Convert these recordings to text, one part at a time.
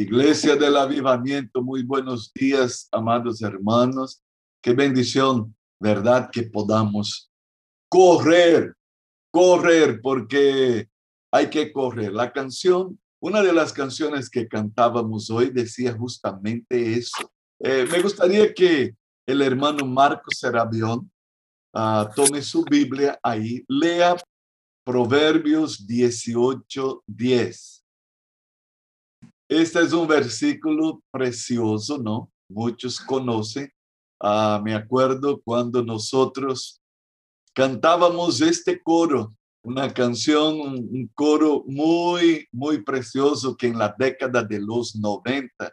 Iglesia del Avivamiento, muy buenos días, amados hermanos. Qué bendición, ¿verdad? Que podamos correr, correr, porque hay que correr. La canción, una de las canciones que cantábamos hoy decía justamente eso. Eh, me gustaría que el hermano Marcos Serabión uh, tome su Biblia ahí, lea Proverbios 18, 10. Este es un versículo precioso, ¿no? Muchos conocen. Uh, me acuerdo cuando nosotros cantábamos este coro, una canción, un coro muy, muy precioso que en la década de los 90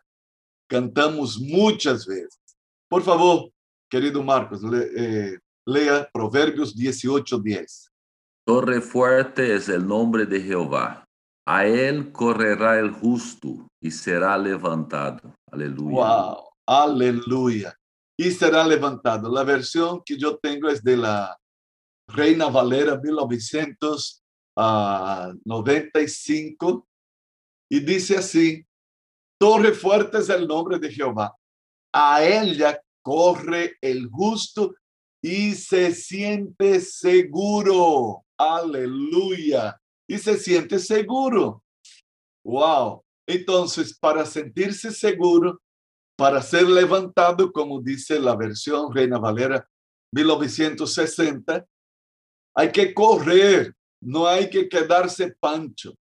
cantamos muchas veces. Por favor, querido Marcos, eh, lea Proverbios 18:10. Torre fuerte es el nombre de Jehová. A él correrá el justo y será levantado. Aleluya. Wow, aleluya. Y será levantado. La versión que yo tengo es de la Reina Valera 1995 y dice así, Torre fuerte es el nombre de Jehová. A ella corre el justo y se siente seguro. Aleluya. Y se siente seguro. Wow. Entonces, para sentirse seguro, para ser levantado, como dice la versión Reina Valera 1960, hay que correr, no hay que quedarse pancho.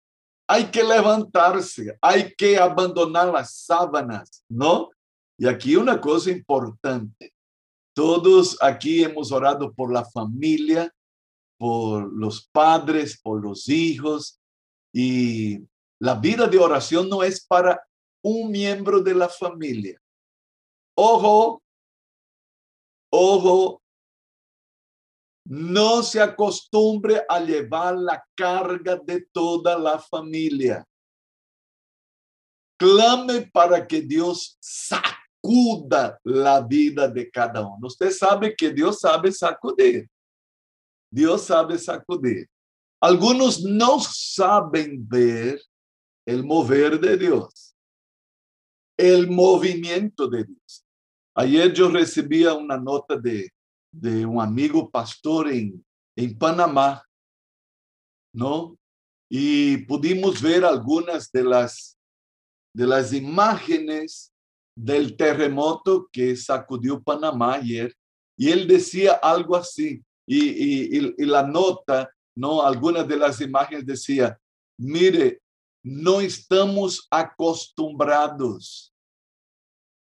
Hay que levantarse, hay que abandonar las sábanas, ¿no? Y aquí una cosa importante. Todos aquí hemos orado por la familia, por los padres, por los hijos. Y la vida de oración no es para un miembro de la familia. Ojo, ojo, no se acostumbre a llevar la carga de toda la familia. Clame para que Dios sacuda la vida de cada uno. Usted sabe que Dios sabe sacudir. Dios sabe sacudir. Algunos no saben ver el mover de Dios, el movimiento de Dios. Ayer yo recibía una nota de de un amigo pastor en, en Panamá, ¿no? Y pudimos ver algunas de las, de las imágenes del terremoto que sacudió Panamá ayer. Y él decía algo así, y, la nota, ¿no? Algunas de las imágenes decía, mire, no estamos acostumbrados.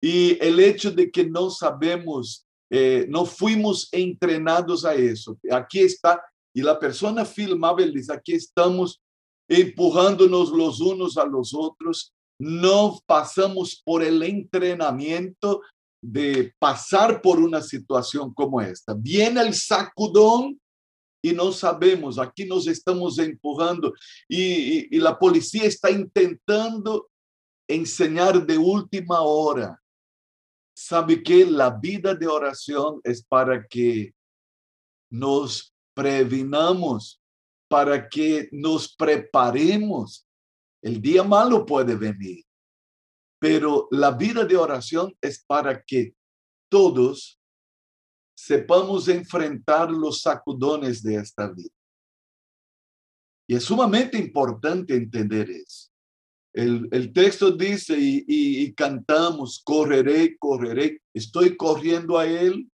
Y el hecho de que no sabemos eh, no fuimos entrenados a eso. Aquí está, y la persona filmaba, él dice, aquí estamos empujándonos los unos a los otros, no pasamos por el entrenamiento de pasar por una situación como esta. Viene el sacudón y no sabemos, aquí nos estamos empujando y, la policía está intentando enseñar de última hora sabe que la vida de oración es para que nos previnamos, para que nos preparemos. El día malo puede venir, pero la vida de oración es para que todos sepamos enfrentar los sacudones de esta vida. Y es sumamente importante entender eso. El, texto dice y, cantamos, correré, correré, estoy corriendo a él,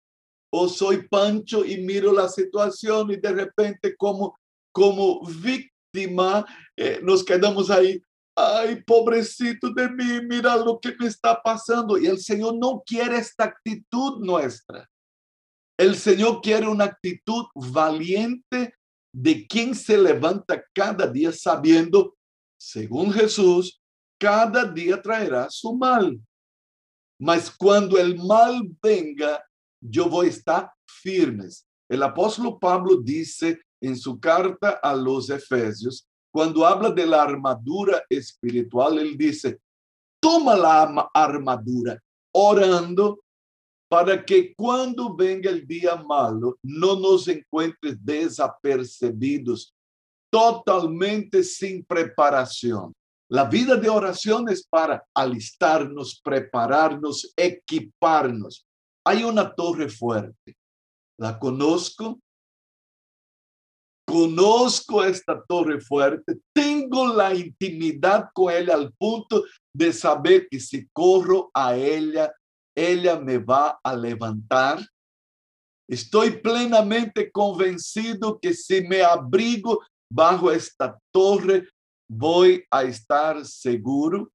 o soy Pancho y miro la situación y de repente como, como víctima eh, nos quedamos ahí, ay, pobrecito de mí, mira lo que me está pasando. Y el Señor no quiere esta actitud nuestra. El Señor quiere una actitud valiente de quien se levanta cada día sabiendo según Jesús, cada día traerá su mal. Mas cuando el mal venga, yo voy a estar firmes. El apóstol Pablo dice en su carta a los Efesios, cuando habla de la armadura espiritual, él dice, toma la armadura orando para que cuando venga el día malo no nos encuentres desapercibidos totalmente sin preparación. La vida de oración es para alistarnos, prepararnos, equiparnos. Hay una torre fuerte. La conozco. Conozco esta torre fuerte. Tengo la intimidad con ella al punto de saber que si corro a ella, ella me va a levantar. Estoy plenamente convencido que si me abrigo bajo esta torre, voy a estar seguro.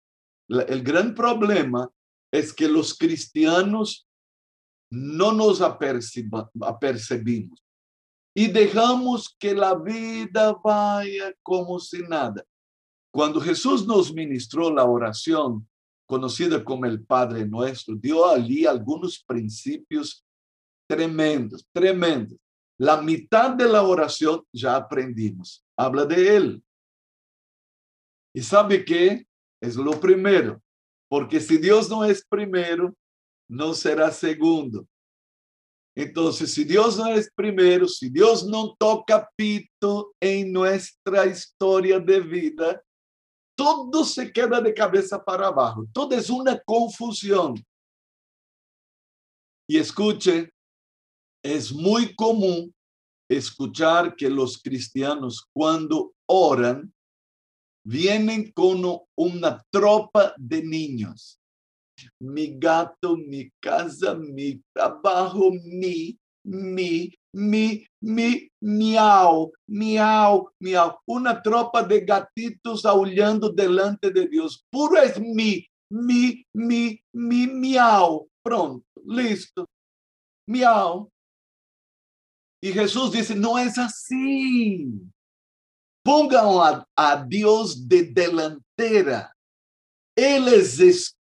El gran problema es que los cristianos no nos apercebimos y dejamos que la vida vaya como si nada. Cuando Jesús nos ministró la oración, conocida como el Padre Nuestro, dio allí algunos principios tremendos, tremendos. La mitad de la oración ya aprendimos. Habla de Él. Y sabe que es lo primero, porque si Dios no es primero, no será segundo. Entonces, si Dios no es primero, si Dios no toca pito en nuestra historia de vida, todo se queda de cabeza para abajo, todo es una confusión. Y escuche, es muy común escuchar que los cristianos cuando oran vienen con una tropa de niños. Mi gato, mi casa, mi trabajo, mi, mi, mi, mi, miau, miau, miau. Una tropa de gatitos aullando delante de Dios. Puro es mi, mi, mi, mi, miau. Pronto, listo. Miau. Y Jesús dice, no es así. Pongan a, Dios de delantera. Él es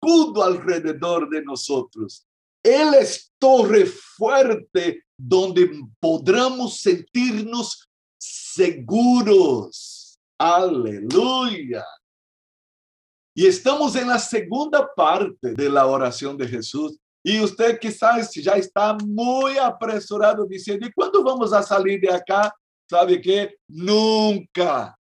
escudo alrededor de nosotros. Él es torre fuerte donde podamos sentirnos seguros. Aleluya. Y estamos en la segunda parte de la oración de Jesús. Y usted quizás ya está muy apresurado diciendo, ¿y cuándo vamos a salir de acá? ¿Sabe qué? Nunca.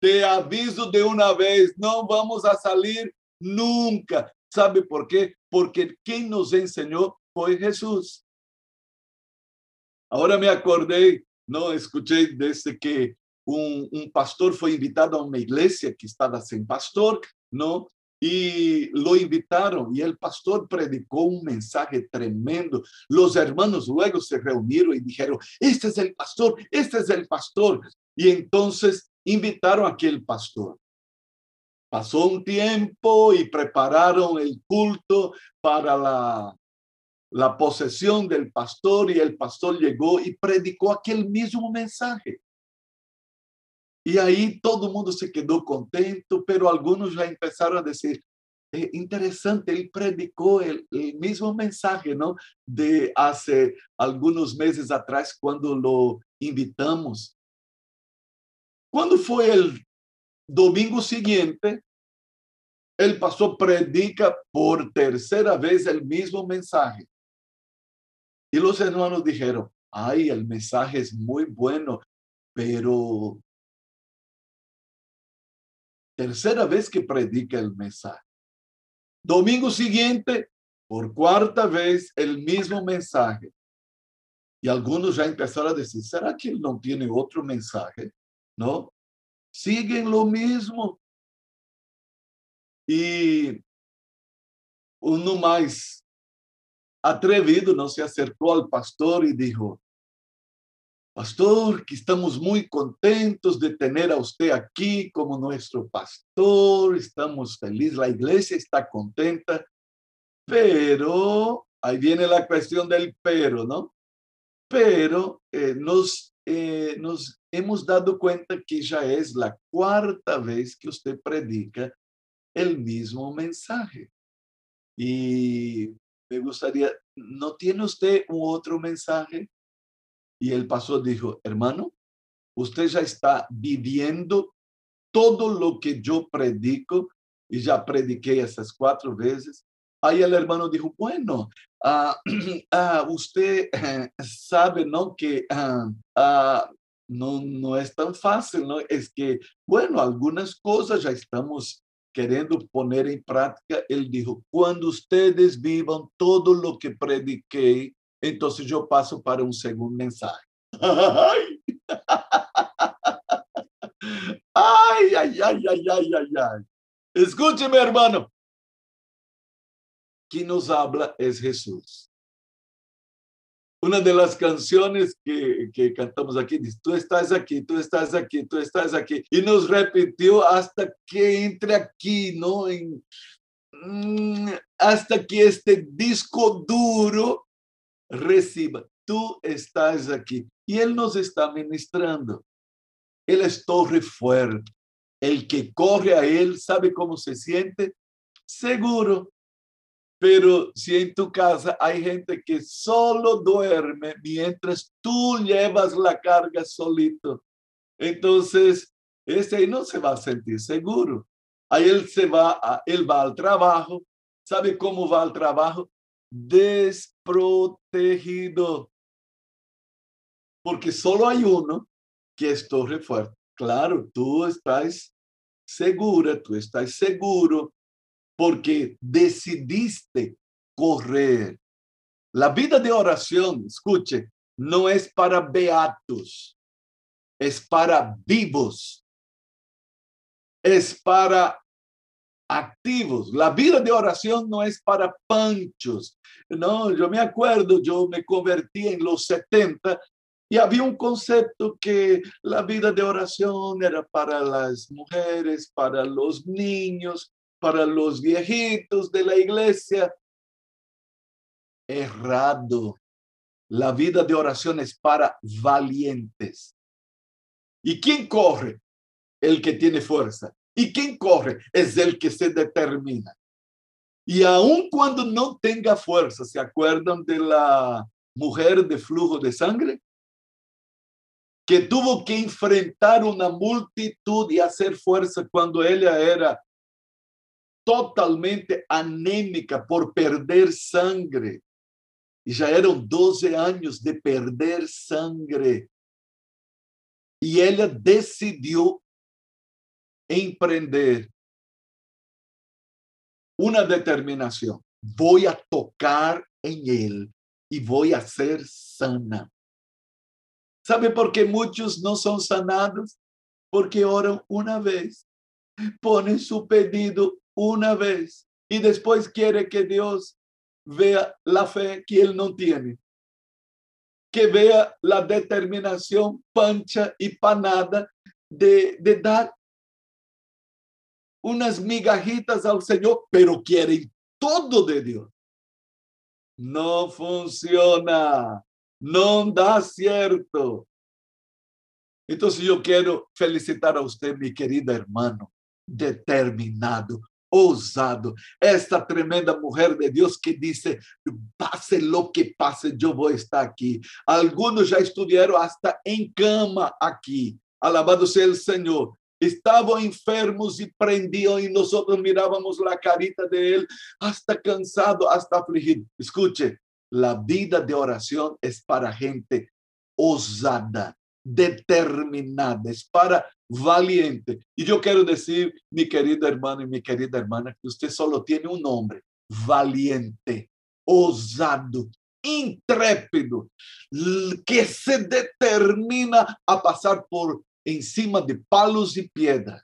Te aviso de una vez, no vamos a salir nunca. ¿Sabe por qué? Porque quien nos enseñó fue Jesús. Ahora me acordé, no escuché desde que un, un pastor fue invitado a una iglesia que estaba sin pastor, ¿no? y lo invitaron y el pastor predicó un mensaje tremendo. Los hermanos luego se reunieron y dijeron, este es el pastor, este es el pastor. Y entonces invitaron a aquel pastor. Pasó un tiempo y prepararon el culto para la, la posesión del pastor y el pastor llegó y predicó aquel mismo mensaje. Y ahí todo el mundo se quedó contento, pero algunos ya empezaron a decir, eh, interesante, él predicó el, el, mismo mensaje, ¿no? De hace algunos meses atrás cuando lo invitamos. Cuando fue el domingo siguiente, el pastor predica por tercera vez el mismo mensaje. Y los hermanos dijeron, ay, el mensaje es muy bueno, pero tercera vez que predica el mensaje. Domingo siguiente, por cuarta vez, el mismo mensaje. Y algunos ya empezaron a decir, ¿será que él no tiene otro mensaje? ¿No? Siguen lo mismo. Y uno más atrevido no se acercó al pastor y dijo, Pastor, que estamos muy contentos de tener a usted aquí como nuestro pastor, estamos felices, la iglesia está contenta, pero ahí viene la cuestión del pero, ¿no? Pero eh, nos, eh, nos hemos dado cuenta que ya es la cuarta vez que usted predica el mismo mensaje. Y me gustaría, ¿no tiene usted un otro mensaje? Y el pastor dijo, hermano, usted ya está viviendo todo lo que yo predico y ya prediqué esas cuatro veces. Ahí el hermano dijo, bueno, ah, ah, usted sabe, ¿no? Que ah, no, no es tan fácil, ¿no? Es que, bueno, algunas cosas ya estamos querendo poner em prática, ele dijo: quando ustedes vivam todo lo que prediquei, então eu passo para um segundo mensagem. Ai, ai, ai, ai, ai, ai, ai. Escute, meu irmão. Quem nos habla é Jesus. Uma das canções que, que cantamos aqui diz: Tu estás aqui, tu estás aqui, tu estás aqui. E nos repetiu hasta que entre aqui, não? Em, hasta que este disco duro reciba. Tu estás aqui. E Ele nos está ministrando. Ele é torre fuerte. El que corre a Él, ¿sabe cómo se siente? Seguro. Pero si en tu casa hay gente que solo duerme mientras tú llevas la carga solito, entonces ese no se va a sentir seguro. Ahí él se va, él va al trabajo. ¿Sabe cómo va al trabajo? Desprotegido. Porque solo hay uno que es torre. Claro, tú estás segura, tú estás seguro porque decidiste correr. La vida de oración, escuche, no es para beatos, es para vivos, es para activos. La vida de oración no es para panchos. No, yo me acuerdo, yo me convertí en los 70 y había un concepto que la vida de oración era para las mujeres, para los niños, para los viejitos de la iglesia. Errado. La vida de oración es para valientes. ¿Y quién corre? El que tiene fuerza. ¿Y quién corre? Es el que se determina. Y aun cuando no tenga fuerza, ¿se acuerdan de la mujer de flujo de sangre? que tuvo que enfrentar una multitud y hacer fuerza cuando ella era totalmente anémica por perder sangre. Y ya eran 12 años de perder sangre. Y ella decidió emprender una determinación. Voy a tocar en él y voy a ser sana. ¿Sabe por qué muchos no son sanados? Porque oran una vez, ponen su pedido una vez y después quiere que Dios vea la fe que él no tiene. Que vea la determinación pancha y panada de, dar unas migajitas al Señor, pero quieren todo de Dios. No funciona. no da cierto. Entonces yo quiero felicitar a usted, mi querida hermano, determinado, ousado, esta tremenda mujer de Dios que dice, pase lo que pase, yo voy a estar aquí. Algunos ya estuvieron hasta en cama aquí. Alabado sea el Señor. Estaban enfermos y prendían y nosotros mirábamos la carita de él hasta cansado, hasta afligido. Escuche, la vida de oración es para gente osada, determinada, es para valiente. Y yo quiero decir, mi querido hermano y mi querida hermana, que usted solo tiene un nombre, valiente, osado, intrépido, que se determina a pasar por encima de palos y piedras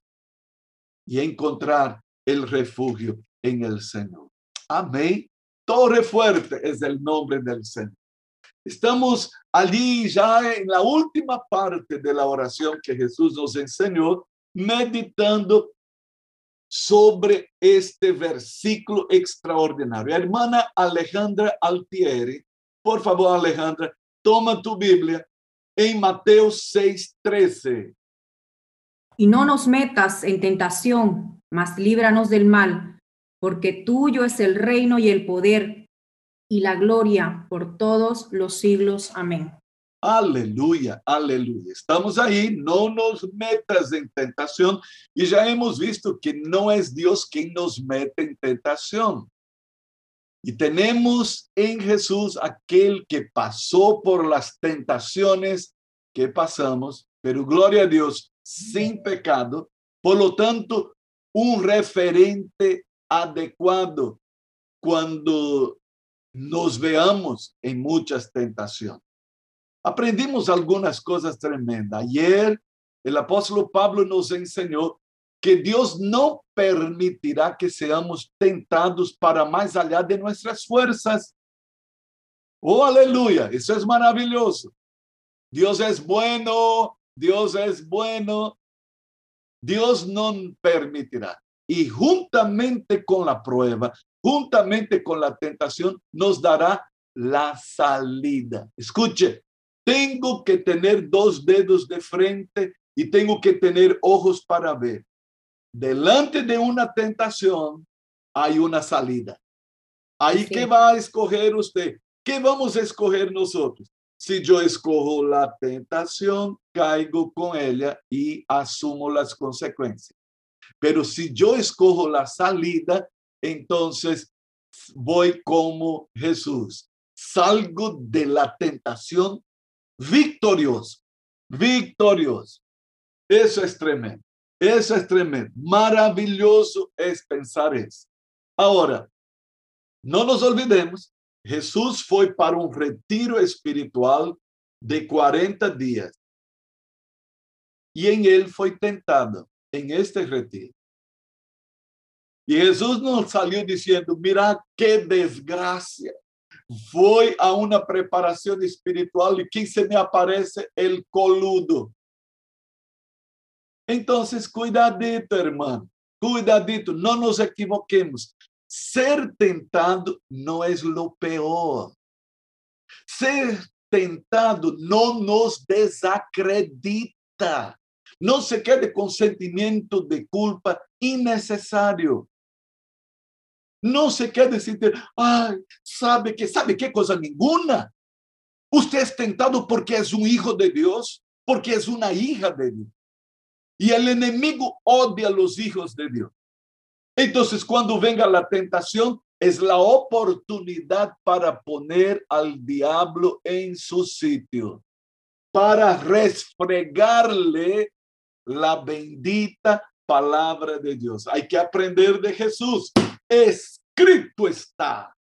y encontrar el refugio en el Señor. Amén. Torre Fuerte es el nombre del Señor. Estamos allí ya en la última parte de la oración que Jesús nos enseñó, meditando sobre este versículo extraordinario. Hermana Alejandra Altieri, por favor, Alejandra, toma tu Biblia en Mateo 6:13. Y no nos metas en tentación, mas líbranos del mal porque tuyo es el reino y el poder y la gloria por todos los siglos. Amén. Aleluya, aleluya. Estamos ahí, no nos metas en tentación y ya hemos visto que no es Dios quien nos mete en tentación. Y tenemos en Jesús aquel que pasó por las tentaciones que pasamos, pero gloria a Dios, sin pecado. Por lo tanto, un referente adecuado cuando nos veamos en muchas tentaciones. Aprendimos algunas cosas tremendas. Ayer el apóstolo Pablo nos enseñó que Dios no permitirá que seamos tentados para más allá de nuestras fuerzas. Oh, aleluya, eso es maravilloso. Dios es bueno, Dios es bueno. Dios no permitirá. Y juntamente con la prueba, juntamente con la tentación, nos dará la salida. Escuche, tengo que tener dos dedos de frente y tengo que tener ojos para ver. Delante de una tentación hay una salida. Ahí que va a escoger usted. ¿Qué vamos a escoger nosotros? Si yo escojo la tentación, caigo con ella y asumo las consecuencias. Pero si yo escojo la salida, entonces voy como Jesús. Salgo de la tentación victorioso, victorioso. Eso es tremendo. Eso es tremendo. Maravilloso es pensar eso. Ahora, no nos olvidemos, Jesús fue para un retiro espiritual de 40 días. Y en él fue tentado, en este retiro. Y Jesús no salió diciendo, mira qué desgracia. Voy a una preparación espiritual y ¿quién se me aparece? El coludo. Entonces, cuidadito, hermano, cuidadito, no nos equivoquemos. Ser tentado no es lo peor. Ser tentado no nos desacredita. No se quede con sentimiento de culpa innecesario. No se quede sin ay, sabe que, sabe qué cosa ninguna. Usted es tentado porque es un hijo de Dios, porque es una hija de Dios. Y el enemigo odia a los hijos de Dios. Entonces, cuando venga la tentación, es la oportunidad para poner al diablo en su sitio, para resfregarle la bendita palabra de Dios. Hay que aprender de Jesús. Escrito está.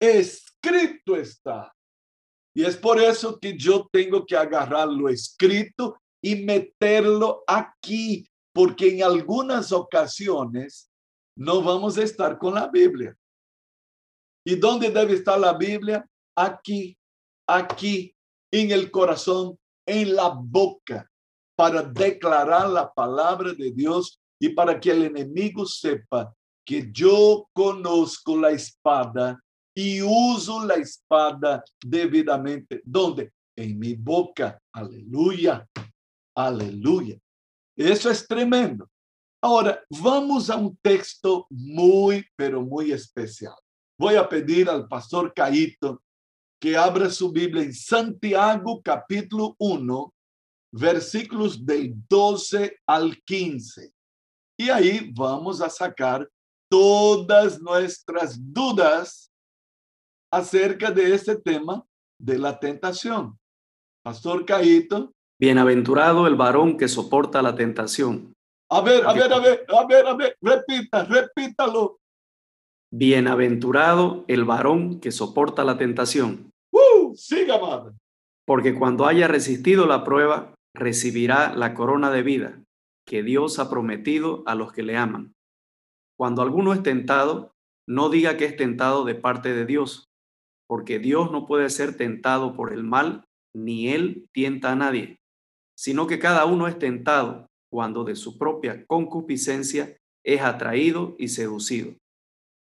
Escrito está. Y es por eso que yo tengo que agarrar lo escrito y meterlo aquí, porque en algunas ocasiones no vamos a estar con la Biblia. ¿Y dónde debe estar la Biblia? Aquí, aquí, en el corazón, en la boca, para declarar la palabra de Dios y para que el enemigo sepa que yo conozco la espada y uso la espada debidamente. ¿Dónde? En mi boca. Aleluya. Aleluya. Eso es tremendo. Ahora, vamos a un texto muy, pero muy especial. Voy a pedir al pastor Caíto que abra su Biblia en Santiago capítulo 1, versículos del 12 al 15. Y ahí vamos a sacar todas nuestras dudas acerca de este tema de la tentación. Pastor Caíto. Bienaventurado el varón que soporta la tentación. A ver, a ver, a ver, a ver, a ver, repita, repítalo. Bienaventurado el varón que soporta la tentación. ¡Uh! Siga, madre. Porque cuando haya resistido la prueba, recibirá la corona de vida que Dios ha prometido a los que le aman. Cuando alguno es tentado, no diga que es tentado de parte de Dios, porque Dios no puede ser tentado por el mal, ni él tienta a nadie sino que cada uno es tentado cuando de su propia concupiscencia es atraído y seducido.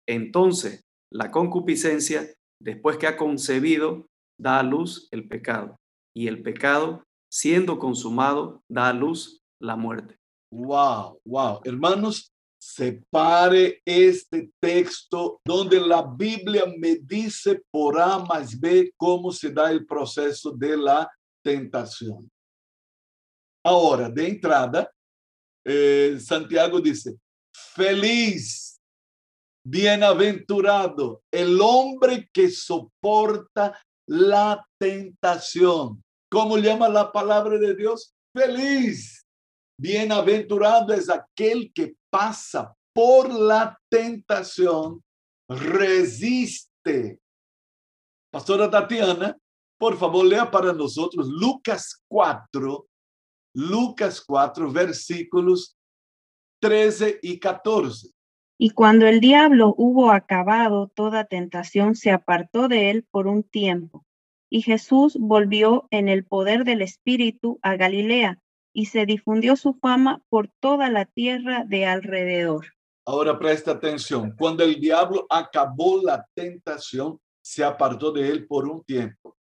Entonces, la concupiscencia, después que ha concebido, da a luz el pecado, y el pecado, siendo consumado, da a luz la muerte. Wow, wow. Hermanos, separe este texto donde la Biblia me dice por A más B cómo se da el proceso de la tentación. Ahora, de entrada, eh, Santiago dice, feliz, bienaventurado el hombre que soporta la tentación. ¿Cómo llama la palabra de Dios? Feliz, Bienaventurado es aquel que pasa por la tentación, resiste. Pastora Tatiana, por favor, lea para nosotros Lucas 4, Lucas 4, versículos 13 y 14. Y cuando el diablo hubo acabado toda tentación, se apartó de él por un tiempo. Y Jesús volvió en el poder del Espíritu a Galilea, y se difundió su fama por toda la tierra de alrededor. Ahora presta atención. Cuando el diablo acabó la tentación, se apartó de él por un tiempo.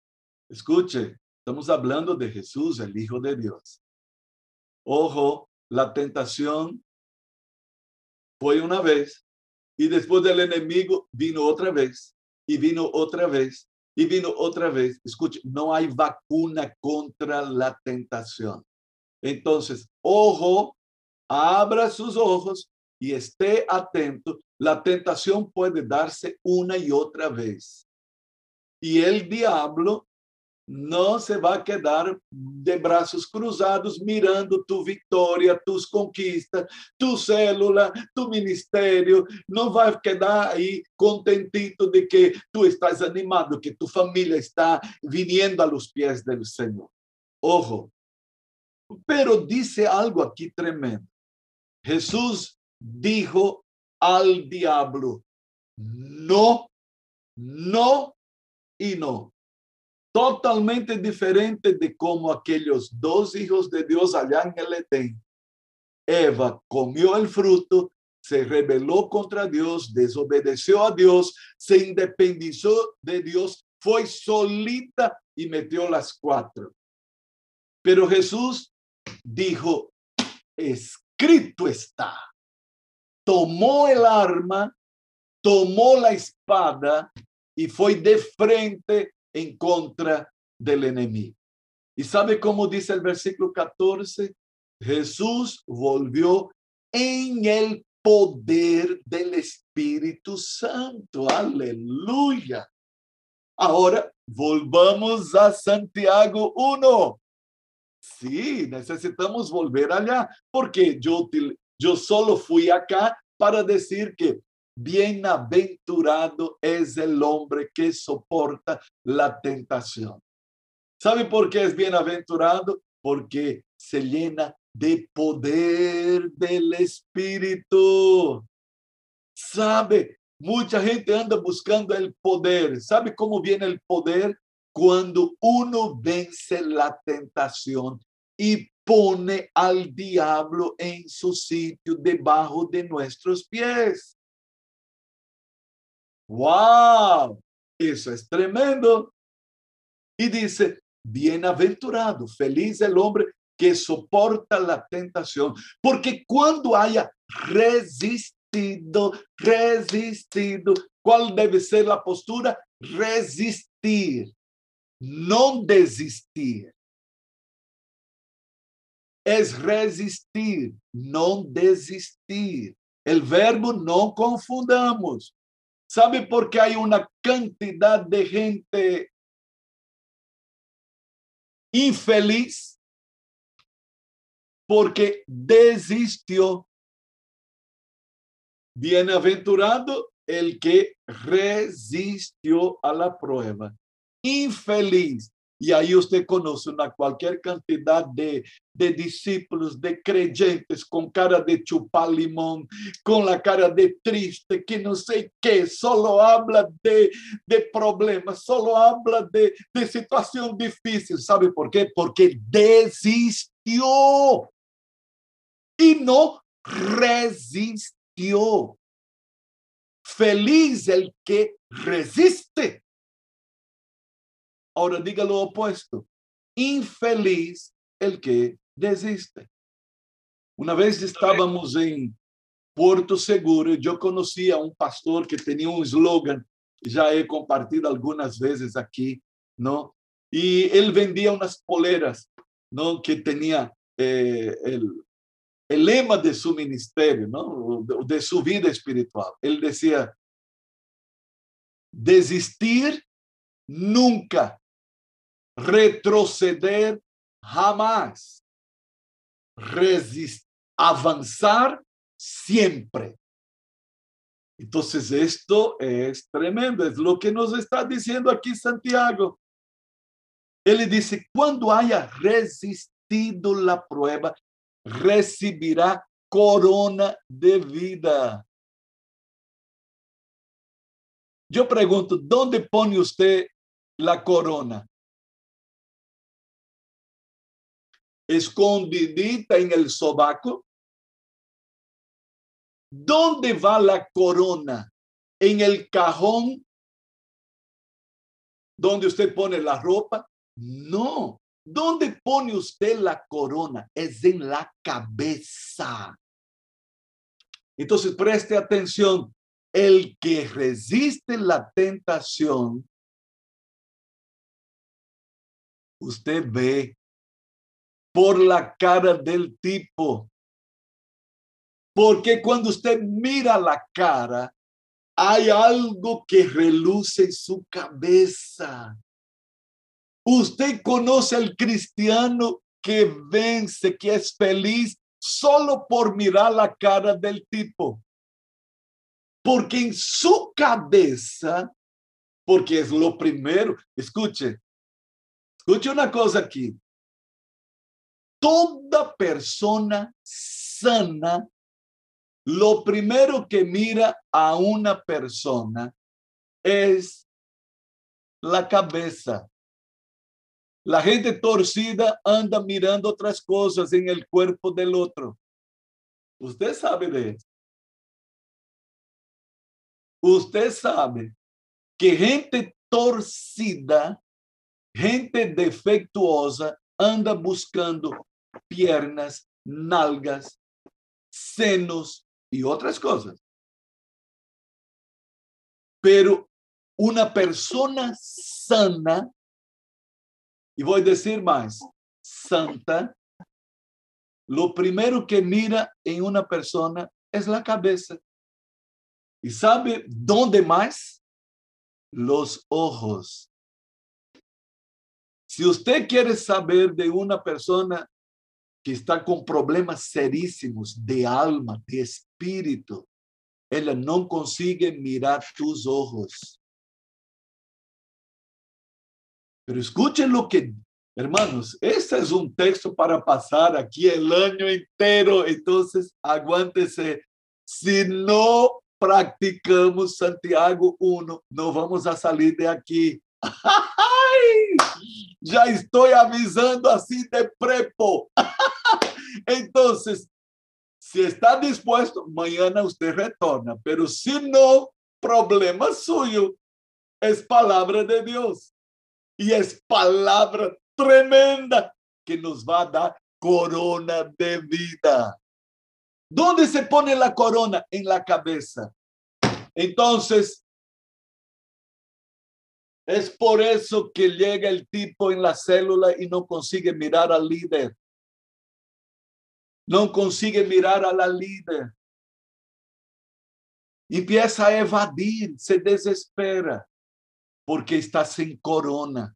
Escuche, estamos hablando de Jesús, el Hijo de Dios. Ojo, la tentación fue una vez y después del enemigo vino otra vez y vino otra vez y vino otra vez. Escuche, no hay vacuna contra la tentación. Entonces, ojo, abra sus ojos y esté atento. La tentación puede darse una y otra vez. Y el diablo no se va a quedar de brazos cruzados mirando tu victoria, tus conquistas, tu célula, tu ministerio. No va a quedar ahí contentito de que tú estás animado, que tu familia está viniendo a los pies del Señor. Ojo, pero dice algo aquí tremendo. Jesús dijo al diablo, no, no y no totalmente diferente de como aquellos dos hijos de Dios allá en el Edén. Eva comió el fruto, se rebeló contra Dios, desobedeció a Dios, se independizó de Dios, fue solita y metió las cuatro. Pero Jesús dijo, escrito está. Tomó el arma, tomó la espada y fue de frente en contra del enemigo. ¿Y sabe cómo dice el versículo 14? Jesús volvió en el poder del Espíritu Santo. Aleluya. Ahora volvamos a Santiago 1. Sí, necesitamos volver allá, porque yo, yo solo fui acá para decir que Bienaventurado es el hombre que soporta la tentación. ¿Sabe por qué es bienaventurado? Porque se llena de poder del Espíritu. ¿Sabe? Mucha gente anda buscando el poder. ¿Sabe cómo viene el poder? Cuando uno vence la tentación y pone al diablo en su sitio debajo de nuestros pies. ¡Wow! Eso es tremendo. Y dice, bienaventurado, feliz el hombre que soporta la tentación, porque cuando haya resistido, resistido, ¿cuál debe ser la postura? Resistir, no desistir. Es resistir, no desistir. El verbo no confundamos. ¿Sabe por qué hay una cantidad de gente infeliz? Porque desistió. Bienaventurado el que resistió a la prueba. Infeliz y ahí usted conoce una cualquier cantidad de, de discípulos, de creyentes con cara de chupar limón, con la cara de triste, que no sé qué, solo habla de, de problemas, solo habla de, de difícil. ¿Sabe por qué? Porque desistió y no resistió. Feliz el que resiste Ahora diga lo opuesto. Infeliz el que desiste. Una vez estábamos en Puerto Seguro yo conocí a un pastor que tenía un eslogan, ya he compartido algunas veces aquí, ¿no? Y él vendía unas poleras, ¿no? Que tenía eh, el, el lema de su ministerio, ¿no? De su vida espiritual. Él decía, desistir nunca, retroceder jamás. resist avanzar siempre. Entonces esto es tremendo, es lo que nos está diciendo aquí Santiago. Ele dice, cuando haya resistido la prueba, recibirá corona de vida. Yo pregunto, ¿dónde pone usted la corona? Escondidita en el sobaco. ¿Dónde va la corona? ¿En el cajón donde usted pone la ropa? No. ¿Dónde pone usted la corona? Es en la cabeza. Entonces, preste atención. El que resiste la tentación, usted ve por la cara del tipo. Porque cuando usted mira la cara, hay algo que reluce en su cabeza. Usted conoce al cristiano que vence, que es feliz solo por mirar la cara del tipo. Porque en su cabeza, porque es lo primero, escuche, escuche una cosa aquí. Toda persona sana, lo primero que mira a una persona es la cabeza. La gente torcida anda mirando otras cosas en el cuerpo del otro. Usted sabe de eso. Usted sabe que gente torcida, gente defectuosa, anda buscando piernas, nalgas, senos y otras cosas. Pero una persona sana y voy a decir más, santa, lo primero que mira en una persona es la cabeza. ¿Y sabe dónde más? Los ojos. Si usted quiere saber de una persona que está con problemas serísimos de alma, de espíritu, ella no consigue mirar tus ojos. Pero escuchen lo que, hermanos, este es un texto para pasar aquí el año entero, entonces aguántese. Si no practicamos Santiago 1, no vamos a salir de aquí. Ya estoy avisando así de prepo. Entonces, si está dispuesto, mañana usted retorna, pero si no, problema suyo. Es palabra de Dios y es palabra tremenda que nos va a dar corona de vida. ¿Dónde se pone la corona? En la cabeza. Entonces, es por eso que llega el tipo en la célula y no consigue mirar al líder. No consigue mirar a la líder. Empieza a evadir, se desespera porque está sin corona.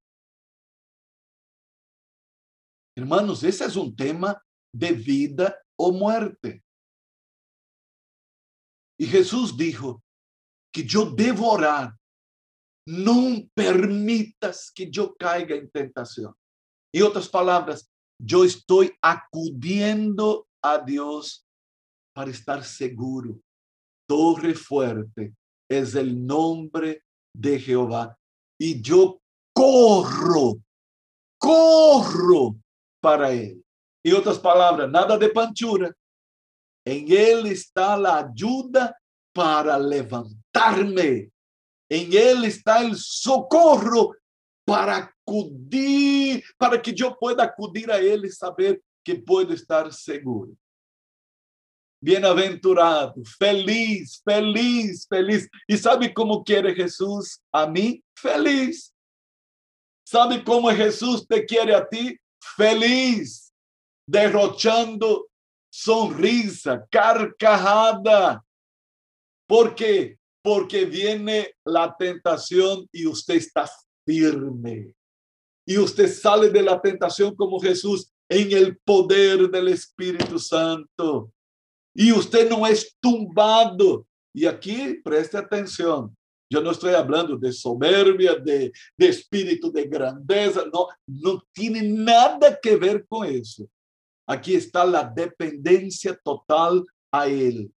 Hermanos, ese es un tema de vida o muerte. Y Jesús dijo que yo debo orar, no permitas que yo caiga en tentación. Y otras palabras, yo estoy acudiendo a Dios para estar seguro. Torre fuerte es el nombre de Jehová y yo corro, corro para Él. Y otras palabras, nada de panchura. En Él está la ayuda para levantarme. En Él está el socorro para acudir, para que yo pueda acudir a Él y saber que puedo estar seguro. Bienaventurado, feliz, feliz, feliz. E sabe como quer Jesus a mim? Feliz. Sabe como Jesus te quer a ti? Feliz, derrochando sonrisa, carcajada. ¿Por quê? Porque viene la tentación y usted está firme. Y usted sale de la tentación como Jesús en el poder del Espíritu Santo. Y usted no es tumbado. Y aquí, preste atención, yo no estoy hablando de soberbia, de, de espíritu de grandeza, no, no tiene nada que ver con eso. Aquí está la dependencia total a Él,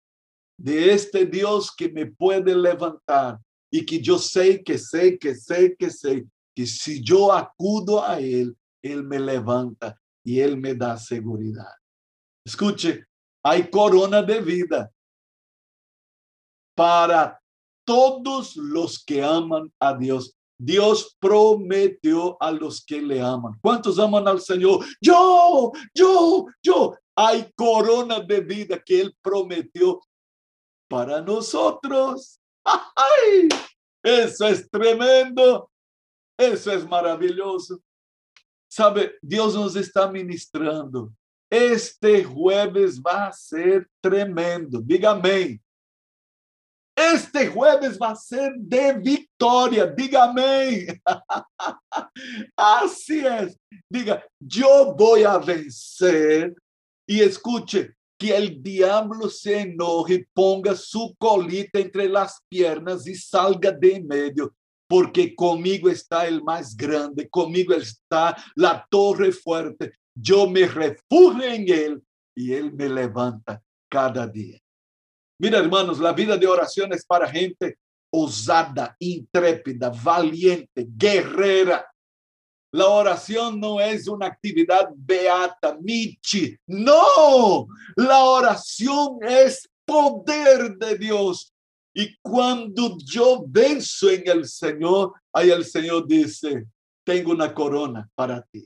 de este Dios que me puede levantar y que yo sé, que sé, que sé, que sé, que si yo acudo a Él, Él me levanta y Él me da seguridad. Escuche, hay corona de vida para todos los que aman a Dios. Dios prometió a los que le aman. ¿Cuántos aman al Señor? Yo, yo, yo. Hay corona de vida que Él prometió para nosotros. ¡Ay! Eso es tremendo. Eso es maravilloso. Sabe, Dios nos está ministrando. Este jueves va a ser tremendo. Diga amém. Este jueves va a ser de victoria. Diga amém. Así es. Diga, yo voy a vencer. Y escuche, que el diablo se enoje, ponga su colita entre las piernas y salga de medio porque conmigo está el más grande, conmigo está la torre fuerte. Yo me refugio en Él y Él me levanta cada día. Mira, hermanos, la vida de oración es para gente osada, intrépida, valiente, guerrera. La oración no es una actividad beata, michi. No, la oración es poder de Dios. Y cuando yo venzo en el Señor, ahí el Señor dice, tengo una corona para ti.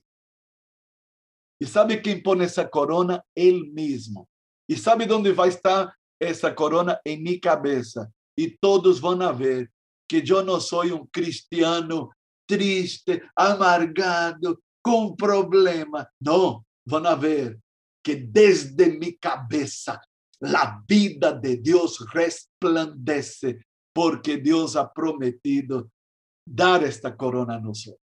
¿Y sabe quién pone esa corona? Él mismo. ¿Y sabe dónde va a estar esa corona? En mi cabeza. Y todos van a ver que yo no soy un cristiano triste, amargado, con problema. No, van a ver que desde mi cabeza la vida de Dios resplandece porque Dios ha prometido dar esta corona a nosotros.